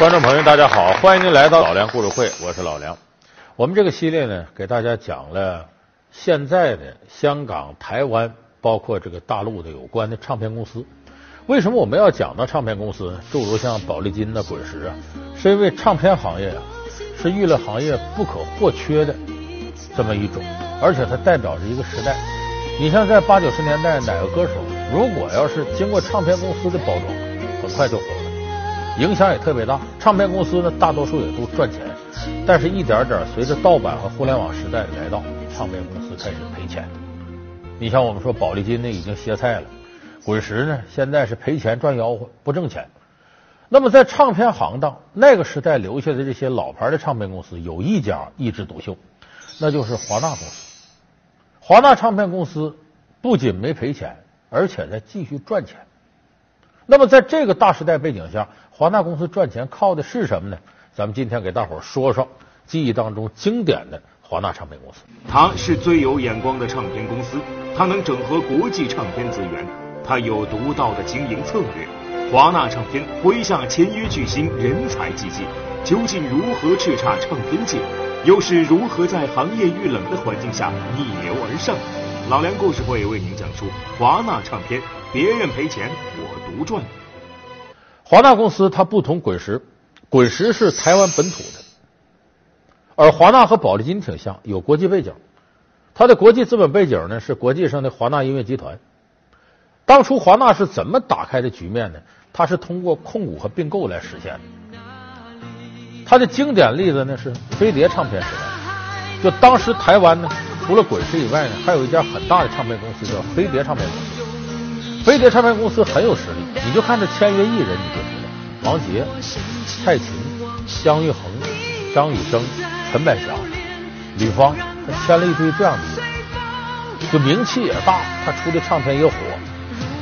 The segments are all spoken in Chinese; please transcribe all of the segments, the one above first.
观众朋友，大家好，欢迎您来到老梁故事会，我是老梁。我们这个系列呢，给大家讲了现在的香港、台湾，包括这个大陆的有关的唱片公司。为什么我们要讲到唱片公司？诸如像宝丽金呐、滚石啊，是因为唱片行业啊是娱乐行业不可或缺的这么一种，而且它代表着一个时代。你像在八九十年代，哪个歌手如果要是经过唱片公司的包装，很快就火，影响也特别大。唱片公司呢，大多数也都赚钱，但是一点点随着盗版和互联网时代的来到，唱片公司开始赔钱。你像我们说宝丽金呢，已经歇菜了。滚石呢，现在是赔钱赚吆喝，不挣钱。那么在唱片行当那个时代留下的这些老牌的唱片公司，有一家一枝独秀，那就是华纳公司。华纳唱片公司不仅没赔钱，而且在继续赚钱。那么在这个大时代背景下，华纳公司赚钱靠的是什么呢？咱们今天给大伙儿说说记忆当中经典的华纳唱片公司。它是最有眼光的唱片公司，它能整合国际唱片资源，它有独到的经营策略。华纳唱片麾下签约巨星人才济济，究竟如何叱咤唱片界？又是如何在行业遇冷的环境下逆流而上？老梁故事会为您讲述华纳唱片，别人赔钱我独赚。华纳公司它不同滚石，滚石是台湾本土的，而华纳和宝丽金挺像，有国际背景。它的国际资本背景呢是国际上的华纳音乐集团。当初华纳是怎么打开的局面呢？它是通过控股和并购来实现的。它的经典例子呢是飞碟唱片时代，就当时台湾呢，除了滚石以外呢，还有一家很大的唱片公司叫飞碟唱片公司。飞碟唱片公司很有实力，你就看这签约艺人，你就知道，王杰、蔡琴、姜育恒、张雨生、陈百祥、吕方，他签了一堆这样的艺人，就名气也大，他出的唱片也火。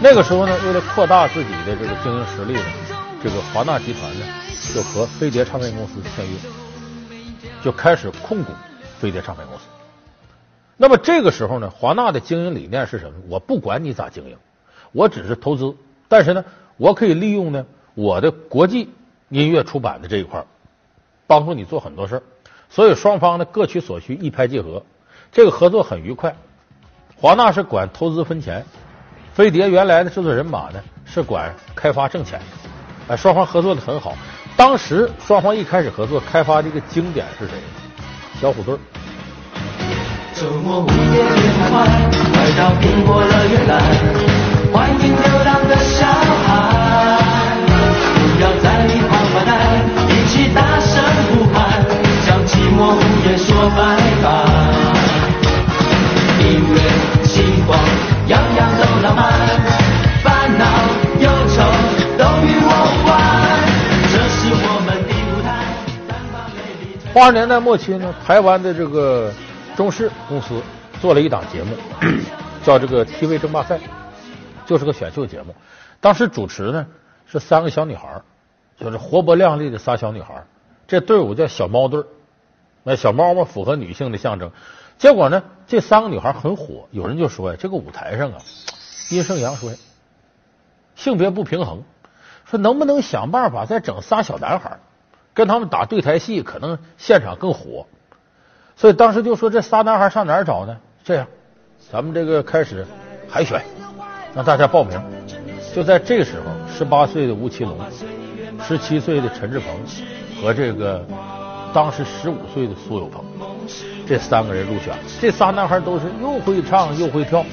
那个时候呢，为了扩大自己的这个经营实力呢，这个华纳集团呢。就和飞碟唱片公司签约，就开始控股飞碟唱片公司。那么这个时候呢，华纳的经营理念是什么？我不管你咋经营，我只是投资，但是呢，我可以利用呢我的国际音乐出版的这一块，帮助你做很多事儿。所以双方呢各取所需，一拍即合，这个合作很愉快。华纳是管投资分钱，飞碟原来的制作人马呢是管开发挣钱，哎，双方合作的很好。当时双方一开始合作开发这个经典是谁？小虎队。周末午夜夜快，快到苹果乐园来，欢迎流浪的小孩，不要在里狂发呆，一起大声呼喊，向寂寞午夜说拜拜。音乐星光，样样都浪漫，烦恼忧愁都与我无关。八十年代末期呢，台湾的这个中视公司做了一档节目，叫这个 TV 争霸赛，就是个选秀节目。当时主持呢是三个小女孩，就是活泼靓丽的仨小女孩。这队伍叫小猫队，那小猫嘛符合女性的象征。结果呢，这三个女孩很火，有人就说呀，这个舞台上啊阴盛阳衰，性别不平衡，说能不能想办法再整仨小男孩？跟他们打对台戏，可能现场更火，所以当时就说这仨男孩上哪儿找呢？这样，咱们这个开始海选，让大家报名。就在这时候，十八岁的吴奇隆，十七岁的陈志朋和这个当时十五岁的苏有朋，这三个人入选。这仨男孩都是又会唱又会跳，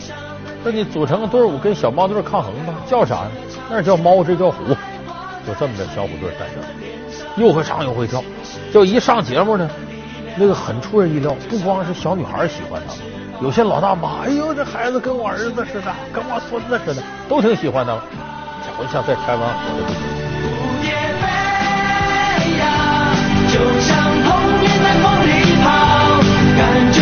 那你组成个队伍跟小猫队抗衡吧？叫啥呢？那叫猫，这叫虎，就这么的小虎队诞生。又会唱又会跳，就一上节目呢，那个很出人意料。不光是小女孩喜欢他，有些老大妈，哎呦，这孩子跟我儿子似的，跟我孙子似的，都挺喜欢他。这回像在台湾火的不行。就像童年在风里跑，感觉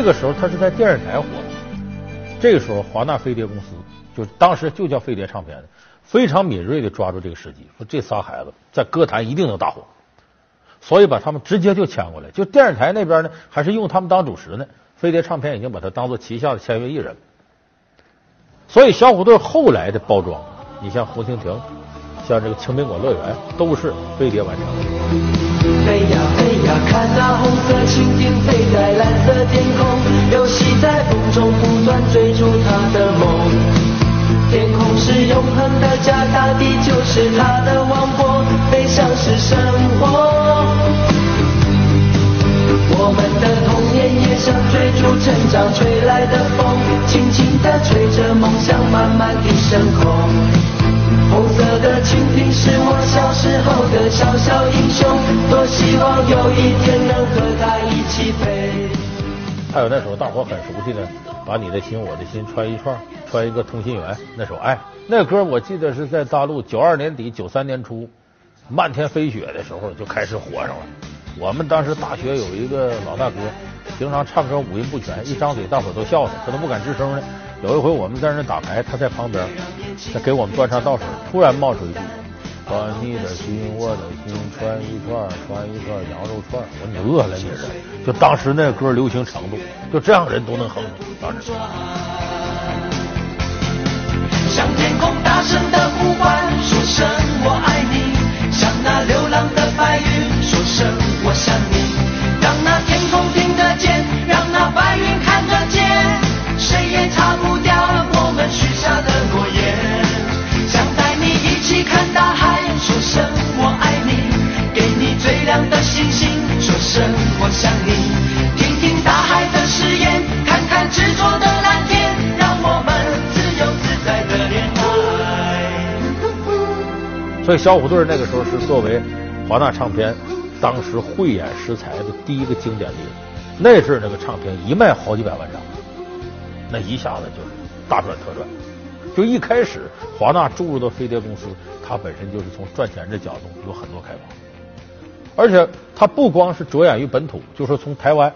这个时候，他是在电视台火的，这个时候，华纳飞碟公司就当时就叫飞碟唱片的，非常敏锐的抓住这个时机，说这仨孩子在歌坛一定能大火，所以把他们直接就签过来。就电视台那边呢，还是用他们当主持呢。飞碟唱片已经把它当做旗下的签约艺人了，所以小虎队后来的包装，你像红蜻蜓，像这个青苹果乐园，都是飞碟完成的。飞呀飞呀，看那红色蜻蜓飞在蓝色天空，游戏在风中不断追逐它的梦。天空是永恒的家，大地就是它的王国，飞翔是生活。我们的童年也像追逐成长吹来的风，轻轻地吹着梦想慢慢地升空。红色的蜻蜓是我小时候的小小英雄，多希望有一天能和它一起飞。还有那首大伙很熟悉的《把你的心我的心穿一串，穿一个同心圆》那首爱，那歌我记得是在大陆九二年底九三年初漫天飞雪的时候就开始火上了。我们当时大学有一个老大哥，平常唱歌五音不全，一张嘴大伙都笑他，他都不敢吱声呢。有一回我们在那打牌，他在旁边，他给我们端茶倒水，突然冒出一句：“把你的心我的心串一串，串一串羊肉串。”我说你饿了你这，就当时那歌流行程度，就这样人都能哼。当时。向天空大声的呼唤，说声我爱你，向那流浪的白云，说声。我想你，让那天空听得见，让那白云看得见，谁也擦不掉我们许下的诺言。想带你一起看大海，说声我爱你，给你最亮的星星，说声我想你。听听大海的誓言，看看执着的蓝天，让我们自由自在的恋爱。所以小虎队那个时候是作为华纳唱片。当时慧眼识才的第一个经典的人，那阵儿那个唱片一卖好几百万张，那一下子就是大赚特赚。就一开始华纳注入的飞碟公司，它本身就是从赚钱这角度有很多开发，而且它不光是着眼于本土，就说从台湾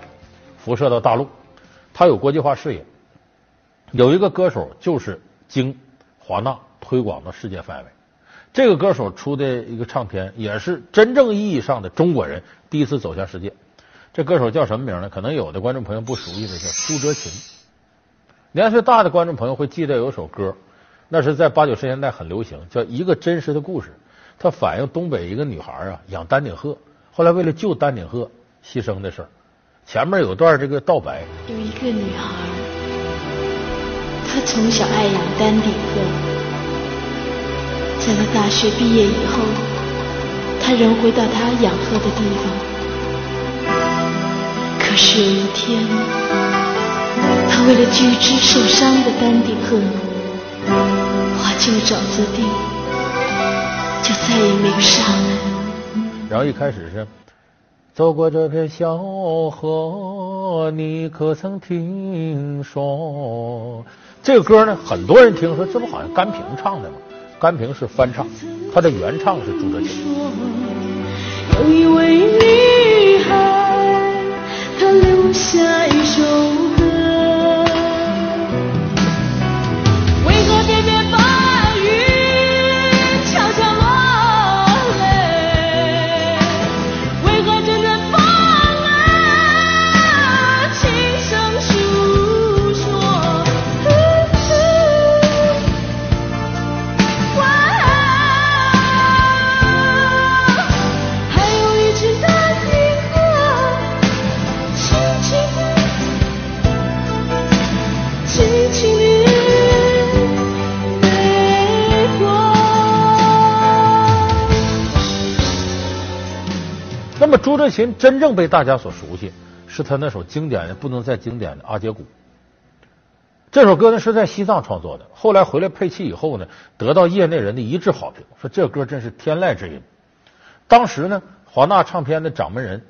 辐射到大陆，它有国际化视野。有一个歌手就是经华纳推广到世界范围。这个歌手出的一个唱片，也是真正意义上的中国人第一次走向世界。这歌手叫什么名呢？可能有的观众朋友不熟悉的，叫朱哲琴。年岁大的观众朋友会记得有首歌，那是在八九十年代很流行，叫《一个真实的故事》。它反映东北一个女孩啊养丹顶鹤，后来为了救丹顶鹤牺牲的事儿。前面有段这个道白：有一个女孩，她从小爱养丹顶鹤。在他大学毕业以后，他仍回到他养鹤的地方。可是有一天，他为了救一只受伤的丹顶鹤，花尽了沼泽地，就再也没有上来。然后一开始是走过这片小河，你可曾听说？这个歌呢，很多人听说，这不好像甘萍唱的吗？甘萍是翻唱，他的原唱是朱哲琴。有一位女孩，她留下一首。朱哲琴真正被大家所熟悉，是他那首经典的不能再经典的《阿姐鼓》。这首歌呢是在西藏创作的，后来回来配器以后呢，得到业内人的一致好评，说这歌真是天籁之音。当时呢，华纳唱片的掌门人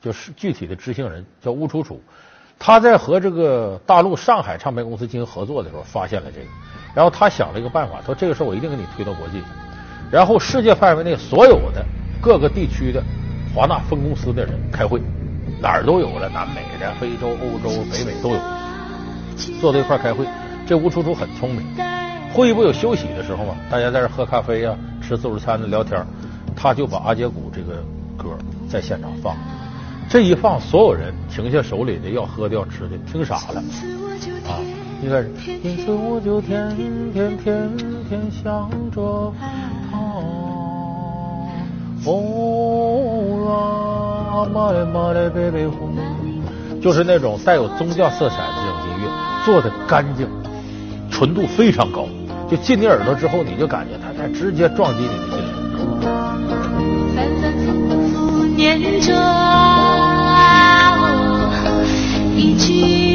就是具体的执行人叫乌楚楚，他在和这个大陆上海唱片公司进行合作的时候，发现了这个，然后他想了一个办法，说这个事儿我一定给你推到国际去。然后世界范围内所有的各个地区的。华纳分公司的人开会，哪儿都有了，南美的、非洲、欧洲、北美都有，坐在一块开会，这吴楚楚很聪明，会议不有休息的时候吗？大家在这喝咖啡呀、吃自助餐的聊天，他就把阿杰古这个歌在现场放。这一放，所有人停下手里的要喝的要吃的，听傻了啊！一开始，因此我就天天天天想着他。哦啦，玛嘞玛嘞贝贝哄，就是那种带有宗教色彩的这种音乐，做的干净，纯度非常高，就进你耳朵之后，你就感觉它在直接撞击你的心灵。反反复复念着一句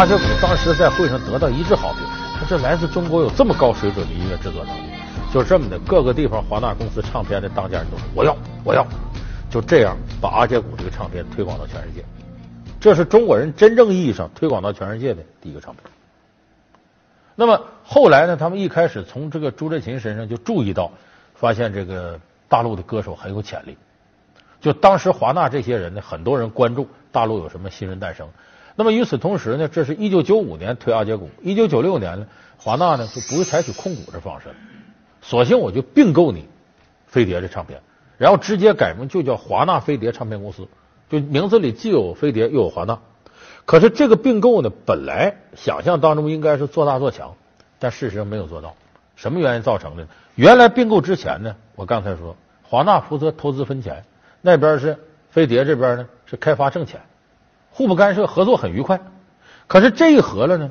阿杰古当时在会上得到一致好评，他这来自中国有这么高水准的音乐制作能力，就这么的各个地方华纳公司唱片的当家人都说我要我要，就这样把阿杰古这个唱片推广到全世界，这是中国人真正意义上推广到全世界的第一个唱片。那么后来呢，他们一开始从这个朱振琴身上就注意到，发现这个大陆的歌手很有潜力，就当时华纳这些人呢，很多人关注大陆有什么新人诞生。那么与此同时呢，这是一九九五年推阿杰股，一九九六年呢，华纳呢就不会采取控股这方式了，索性我就并购你飞碟这唱片，然后直接改名就叫华纳飞碟唱片公司，就名字里既有飞碟又有华纳。可是这个并购呢，本来想象当中应该是做大做强，但事实上没有做到。什么原因造成的呢？原来并购之前呢，我刚才说华纳负责投资分钱，那边是飞碟这边呢是开发挣钱。互不干涉，合作很愉快。可是这一合了呢，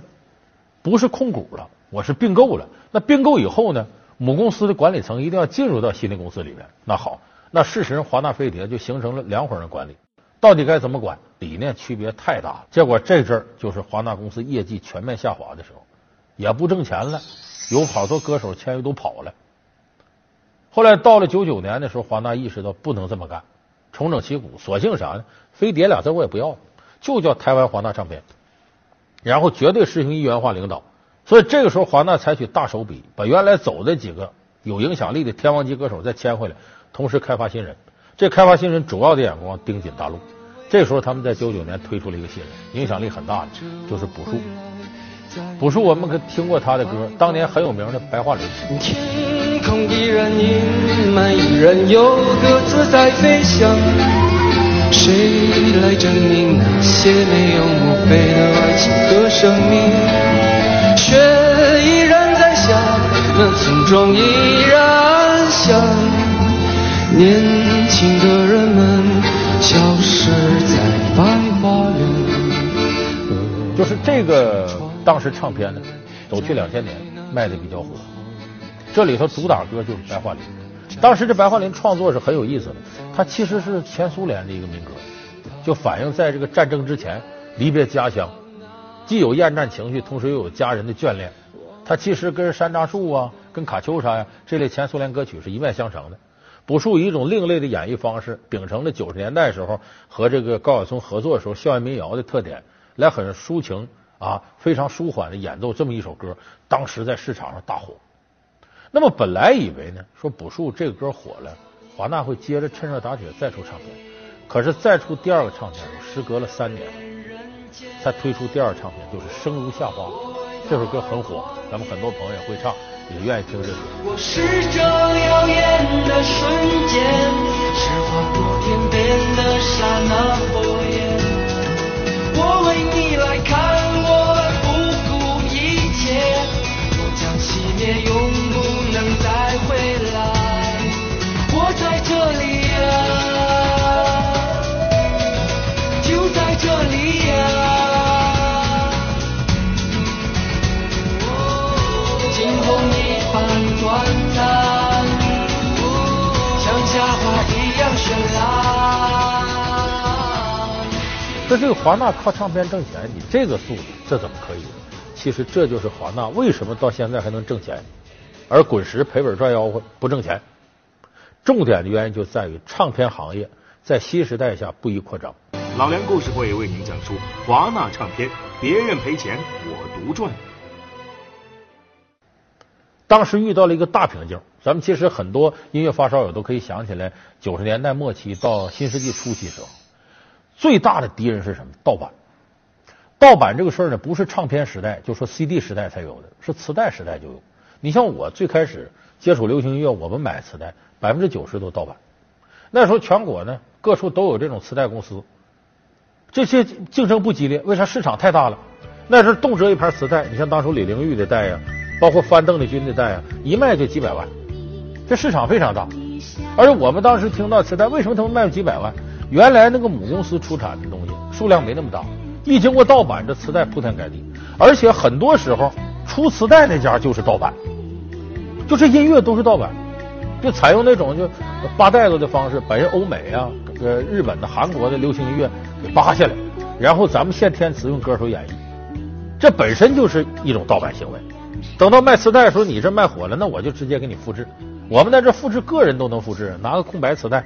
不是控股了，我是并购了。那并购以后呢，母公司的管理层一定要进入到新的公司里面。那好，那事实上华纳飞碟就形成了两伙人管理，到底该怎么管？理念区别太大了。结果这阵儿就是华纳公司业绩全面下滑的时候，也不挣钱了，有好多歌手签约都跑了。后来到了九九年的时候，华纳意识到不能这么干，重整旗鼓，索性啥呢？飞碟俩字我也不要了。就叫台湾华纳唱片，然后绝对实行一元化领导。所以这个时候，华纳采取大手笔，把原来走的几个有影响力的天王级歌手再签回来，同时开发新人。这开发新人主要的眼光盯紧大陆。这时候，他们在九九年推出了一个新人，影响力很大的，就是朴树。朴树，我们可听过他的歌，当年很有名的《白桦林》。天空依然阴霾，依然有鸽子在飞翔。谁来证明那些没有墓碑的爱情和生命？雪依然在下，那村庄依然响，年轻的人们消失在白桦林。就是这个当时唱片呢，走去两千年卖的比较火，这里头主打歌就是《白桦林》。当时这白桦林创作是很有意思的，它其实是前苏联的一个民歌，就反映在这个战争之前离别家乡，既有厌战情绪，同时又有家人的眷恋。它其实跟山楂树啊、跟卡秋莎呀这类前苏联歌曲是一脉相承的。朴树以一种另类的演绎方式，秉承了九十年代时候和这个高晓松合作的时候校园民谣的特点，来很抒情啊、非常舒缓的演奏这么一首歌，当时在市场上大火。那么本来以为呢，说朴树这个歌火了，华纳会接着趁热打铁再出唱片。可是再出第二个唱片，时隔了三年，才推出第二个唱片，就是《生如夏花》。这首歌很火，咱们很多朋友也会唱，也愿意听这首。我是这耀眼的瞬间，是划过天边的刹那一样绚烂。说这个华纳靠唱片挣钱，你这个速度，这怎么可以？其实这就是华纳为什么到现在还能挣钱而滚石赔本赚吆喝不挣钱。重点的原因就在于唱片行业在新时代下不宜扩张。老梁故事会为您讲述华纳唱片，别人赔钱我独赚。当时遇到了一个大瓶颈，咱们其实很多音乐发烧友都可以想起来，九十年代末期到新世纪初期时候，最大的敌人是什么？盗版。盗版这个事儿呢，不是唱片时代，就说 CD 时代才有的，是磁带时代就有。你像我最开始接触流行音乐，我们买磁带，百分之九十都盗版。那时候全国呢各处都有这种磁带公司，这些竞争不激烈，为啥？市场太大了。那时候动辄一盘磁带，你像当初李玲玉的带呀。包括翻邓丽君的带啊，一卖就几百万，这市场非常大。而且我们当时听到磁带，为什么他们卖了几百万？原来那个母公司出产的东西数量没那么大，一经过盗版，这磁带铺天盖地。而且很多时候出磁带那家就是盗版，就这音乐都是盗版，就采用那种就扒袋子的方式，把人欧美啊、呃日本的、韩国的流行音乐给扒下来，然后咱们现填词用歌手演绎，这本身就是一种盗版行为。等到卖磁带的时候，你这卖火了，那我就直接给你复制。我们在这复制，个人都能复制，拿个空白磁带，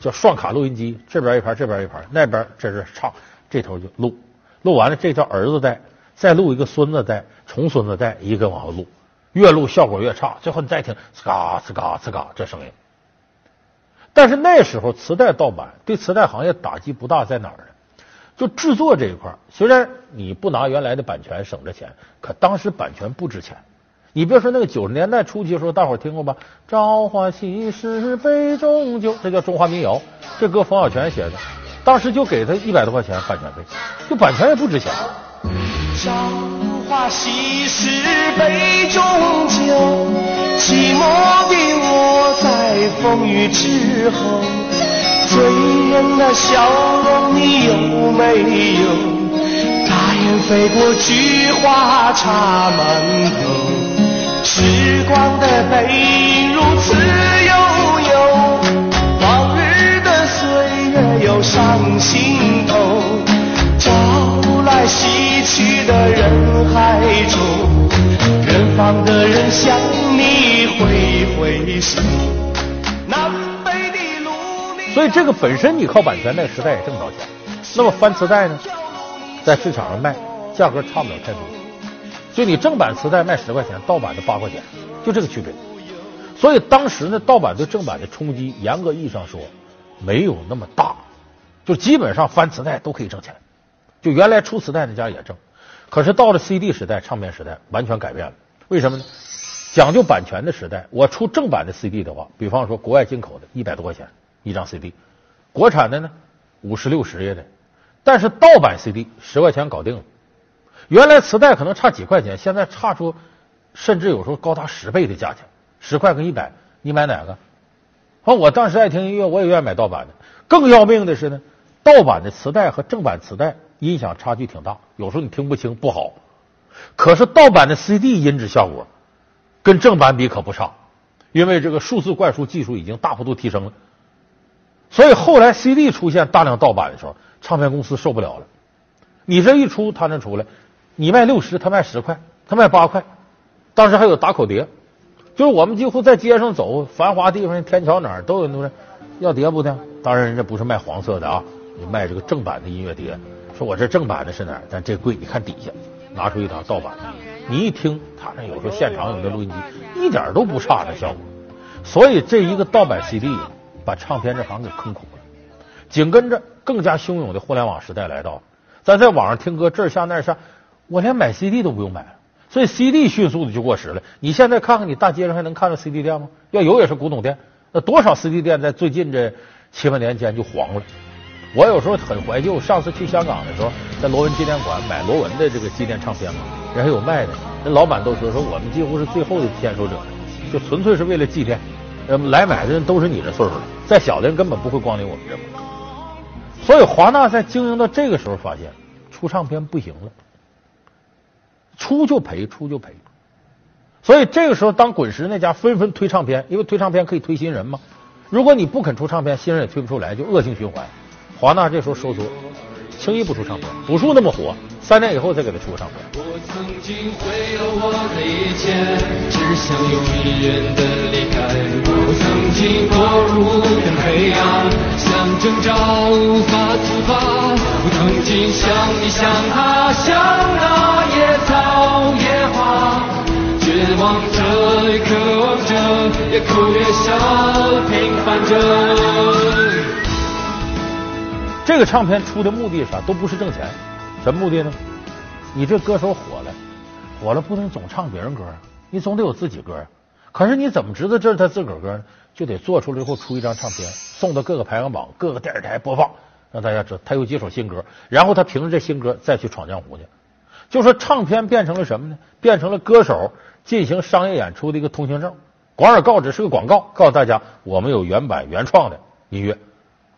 叫双卡录音机，这边一盘，这边一盘，那边这是唱，这头就录，录完了这叫儿子带，再录一个孙子带，重孙子带，一个往后录，越录效果越差，最后你再听，呲嘎呲嘎呲嘎这声音。但是那时候磁带盗版对磁带行业打击不大，在哪儿呢？就制作这一块，虽然你不拿原来的版权省着钱，可当时版权不值钱。你别说那个九十年代初期的时候，大伙儿听过吧？朝花夕拾杯中酒，这叫中华民谣。这歌冯小泉写的，当时就给他一百多块钱版权费，就版权也不值钱。朝花夕拾杯中酒，寂寞的我在风雨之后。醉人的笑容，你有没有？大雁飞过，菊花插满头。时光的背影如此悠悠，往日的岁月又上心头。朝来夕去的人海中，远方的人向你挥挥手。所以这个本身你靠版权，那个时代也挣不着钱。那么翻磁带呢，在市场上卖，价格差不了太多。就你正版磁带卖十块钱，盗版的八块钱，就这个区别。所以当时呢，盗版对正版的冲击，严格意义上说没有那么大，就基本上翻磁带都可以挣钱。就原来出磁带那家也挣，可是到了 CD 时代、唱片时代，完全改变了。为什么呢？讲究版权的时代，我出正版的 CD 的话，比方说国外进口的，一百多块钱。一张 CD，国产的呢五十六十也得，但是盗版 CD 十块钱搞定了。原来磁带可能差几块钱，现在差出甚至有时候高达十倍的价钱，十块跟一百，你买哪个？好，我当时爱听音乐，我也愿意买盗版的。更要命的是呢，盗版的磁带和正版磁带音响差距挺大，有时候你听不清不好。可是盗版的 CD 音质效果跟正版比可不差，因为这个数字灌输技术已经大幅度提升了。所以后来 CD 出现大量盗版的时候，唱片公司受不了了。你这一出，他能出来，你卖六十，他卖十块，他卖八块。当时还有打口碟，就是我们几乎在街上走，繁华地方、天桥哪儿都有那要碟不的。当然，人家不是卖黄色的啊，你卖这个正版的音乐碟。说我这正版的是哪儿？但这贵，你看底下拿出一套盗版的，你一听，他那有时候现场有那录音机，一点都不差那效果。所以这一个盗版 CD。把唱片这行给坑苦了，紧跟着更加汹涌的互联网时代来到，咱在网上听歌这儿下那儿下，我连买 CD 都不用买了，所以 CD 迅速的就过时了。你现在看看，你大街上还能看到 CD 店吗？要有也是古董店。那多少 CD 店在最近这七八年间就黄了。我有时候很怀旧，上次去香港的时候，在罗文纪念馆买罗文的这个纪念唱片嘛，人还有卖的。那老板都说说我们几乎是最后的坚守者，就纯粹是为了纪念。呃，来买的人都是你这岁数了，再小的人根本不会光临我们这。所以华纳在经营到这个时候，发现出唱片不行了，出就赔，出就赔。所以这个时候，当滚石那家纷纷推唱片，因为推唱片可以推新人嘛。如果你不肯出唱片，新人也推不出来，就恶性循环。华纳这时候收缩，轻易不出唱片。朴树那么火，三年以后再给他出个唱片。我曾经毁了我的一切，只想永远的离开。我曾经堕入的黑暗，想挣扎无法自拔。我曾经像你像哭也笑，平凡着。这个唱片出的目的是啥？都不是挣钱，什么目的呢？你这歌手火了，火了不能总唱别人歌，你总得有自己歌。可是你怎么知道这是他自个儿歌呢？就得做出来以后出一张唱片，送到各个排行榜、各个电视台播放，让大家知道他有几首新歌。然后他凭着这新歌再去闯江湖去。就说唱片变成了什么呢？变成了歌手进行商业演出的一个通行证。广而告之是个广告，告诉大家我们有原版原创的音乐。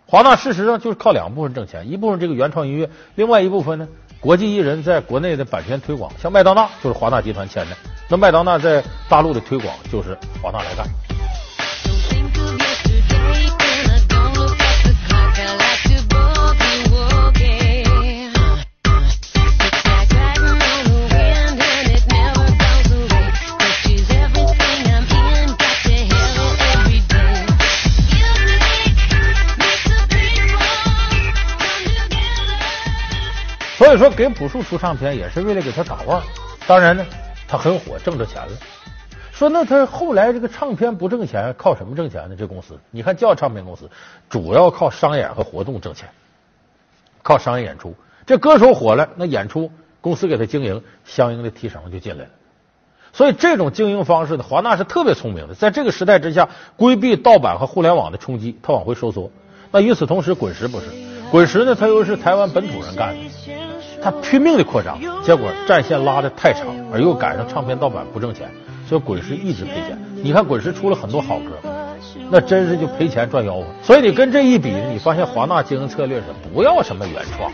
华纳事实上就是靠两部分挣钱，一部分这个原创音乐，另外一部分呢，国际艺人在国内的版权推广，像麦当娜就是华纳集团签的，那麦当娜在大陆的推广就是华纳来干。所以说，给朴树出唱片也是为了给他打腕。当然呢，他很火，挣着钱了。说那他后来这个唱片不挣钱，靠什么挣钱呢？这公司，你看叫唱片公司，主要靠商演和活动挣钱，靠商业演出。这歌手火了，那演出公司给他经营，相应的提成就进来了。所以这种经营方式呢，华纳是特别聪明的，在这个时代之下，规避盗版和互联网的冲击，他往回收缩。那与此同时，滚石不是，滚石呢，他又是台湾本土人干的。他拼命的扩张，结果战线拉的太长，而又赶上唱片盗版不挣钱，所以滚石一直赔钱。你看滚石出了很多好歌，那真是就赔钱赚吆喝。所以你跟这一比，你发现华纳经营策略是不要什么原创，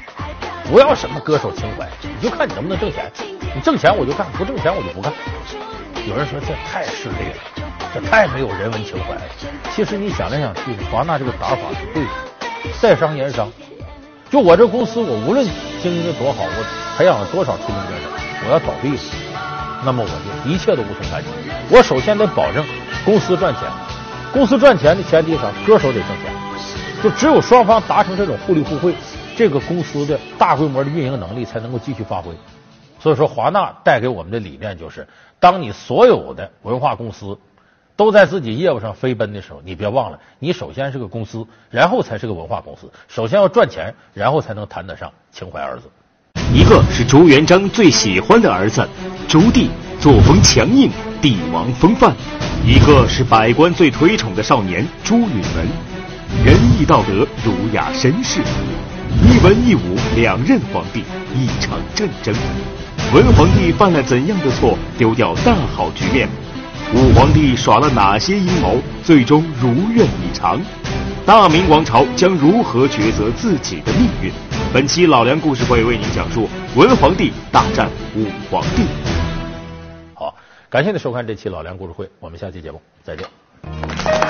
不要什么歌手情怀，你就看你能不能挣钱。你挣钱我就干，不挣钱我就不干。有人说这太势利了，这太没有人文情怀了。其实你想来想去，华纳这个打法是对的，在商言商。就我这公司，我无论经营的多好，我培养了多少出名歌手，我要倒闭了，那么我就一切都无从谈起。我首先得保证公司赚钱，公司赚钱的前提上，歌手得挣钱。就只有双方达成这种互利互惠，这个公司的大规模的运营能力才能够继续发挥。所以说，华纳带给我们的理念就是：当你所有的文化公司。都在自己业务上飞奔的时候，你别忘了，你首先是个公司，然后才是个文化公司。首先要赚钱，然后才能谈得上情怀儿子。一个是朱元璋最喜欢的儿子朱棣，作风强硬，帝王风范；一个是百官最推崇的少年朱允文，仁义道德，儒雅绅士。一文一武两任皇帝，一场战争。文皇帝犯了怎样的错，丢掉大好局面？武皇帝耍了哪些阴谋，最终如愿以偿？大明王朝将如何抉择自己的命运？本期老梁故事会为您讲述文皇帝大战武皇帝。好，感谢您收看这期老梁故事会，我们下期节目再见。